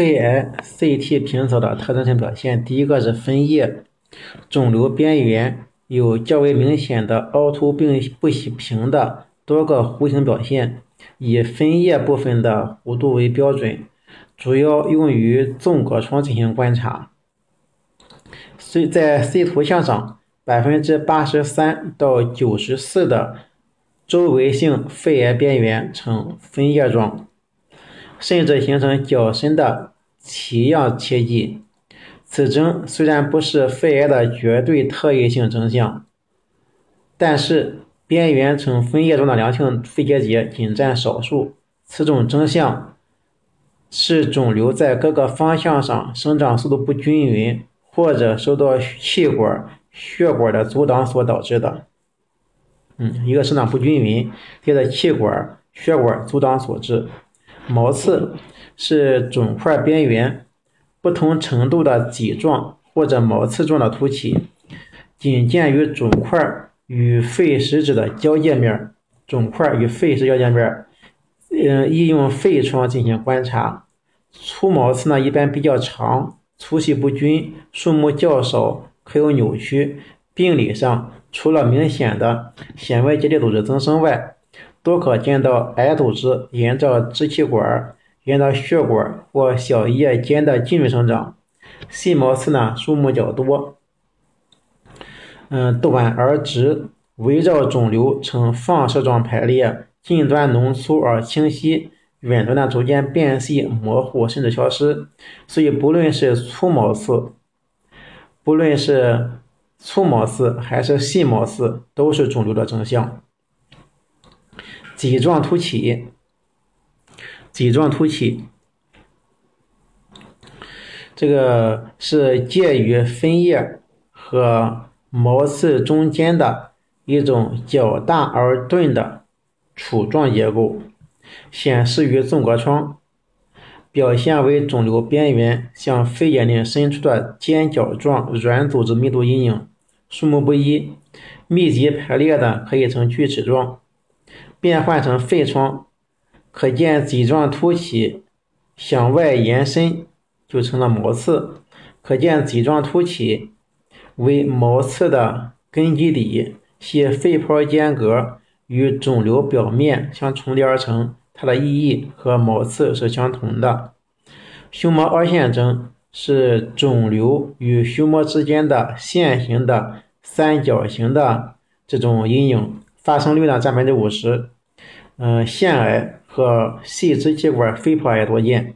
肺癌 CT 平扫的特征性表现，第一个是分叶，肿瘤边缘有较为明显的凹凸并不平的多个弧形表现，以分叶部分的弧度为标准，主要用于纵隔窗进行观察。C 在 C 图像上，百分之八十三到九十四的周围性肺癌边缘呈分叶状。甚至形成较深的奇样切迹。此征虽然不是肺癌的绝对特异性征象，但是边缘呈分叶状的良性肺结节仅占少数。此种征象是肿瘤在各个方向上生长速度不均匀，或者受到气管、血管的阻挡所导致的。嗯，一个生长不均匀，接着气管、血管阻挡所致。毛刺是肿块边缘不同程度的棘状或者毛刺状的凸起，仅见于肿块与肺实质的交界面。肿块与肺实交界面，嗯，易用肺窗进行观察。粗毛刺呢，一般比较长，粗细不均，数目较少，可有扭曲。病理上，除了明显的显微结缔组织增生外，多可见到癌组织沿着支气管、沿着血管或小叶间的浸润生长。细毛刺呢，数目较多，嗯，短而直，围绕肿瘤呈放射状排列，近端浓粗而清晰，远端呢逐渐变细、模糊甚至消失。所以，不论是粗毛刺，不论是粗毛刺还是细毛刺，都是肿瘤的征象。脊状突起，脊状突起，这个是介于分叶和毛刺中间的一种较大而钝的杵状结构，显示于纵隔窗，表现为肿瘤边缘向肺眼内伸出的尖角状软组织密度阴影，数目不一，密集排列的可以呈锯齿状。变换成肺窗，可见棘状突起向外延伸，就成了毛刺。可见棘状突起为毛刺的根基底，系肺泡间隔与肿瘤表面相重叠而成。它的意义和毛刺是相同的。胸膜凹陷征是肿瘤与胸膜之间的线形的三角形的这种阴影。发生率呢占百分之五十，嗯，腺癌和细支气管肺泡癌多见。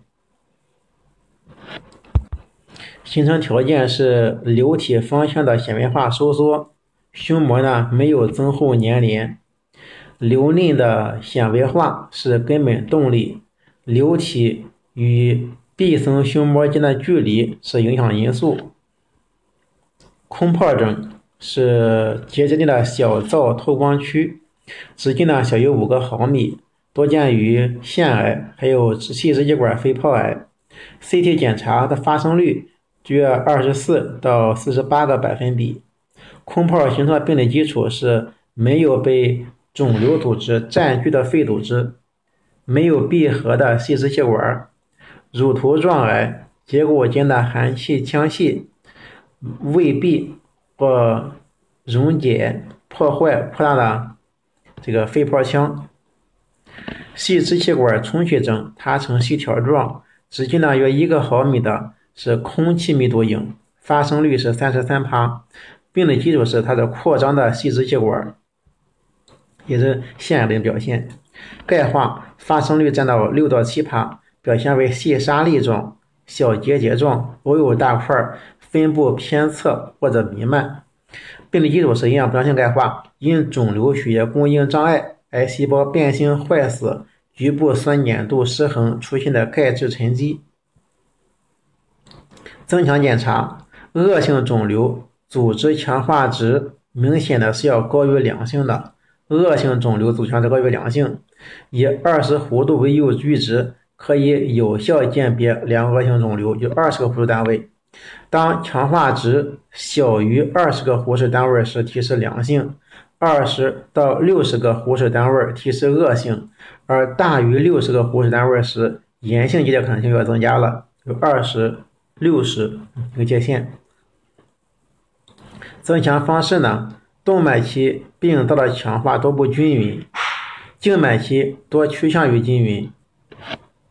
形成条件是流体方向的纤维化收缩，胸膜呢没有增厚粘连。瘤内的纤维化是根本动力，流体与壁层胸膜间的距离是影响因素。空泡症。是结节内的小灶透光区，直径呢小于五个毫米，多见于腺癌，还有细支气管肺泡癌。CT 检查的发生率约二十四到四十八个百分比。空泡形成的病理基础是没有被肿瘤组织占据的肺组织，没有闭合的细支气管，乳头状癌，结果间的含气腔隙未闭。或溶解、破坏、扩大了这个肺泡腔。细支气管充血症，它呈细条状，直径呢约一个毫米的，是空气密度影，发生率是三十三趴。病的基础是它的扩张的细支气管，也是腺癌的表现。钙化发生率占到六到七趴，表现为细沙粒状、小结节状，偶有大块。分布偏侧或者弥漫，病理基础是营养不良性钙化，因肿瘤血液供应障碍、癌细胞变性坏死、局部酸碱度失衡出现的钙质沉积。增强检查，恶性肿瘤组织强化值明显的是要高于良性的，恶性肿瘤组强值高于良性，以二十弧度为右阈值，可以有效鉴别良恶性肿瘤，就二十个弧度单位。当强化值小于二十个弧式单位时，提示良性；二十到六十个弧式单位提示恶性；而大于六十个弧式单位时，炎性结节可能性要增加了。有二十、六十一个界限。增强方式呢？动脉期病灶的强化多不均匀，静脉期多趋向于均匀。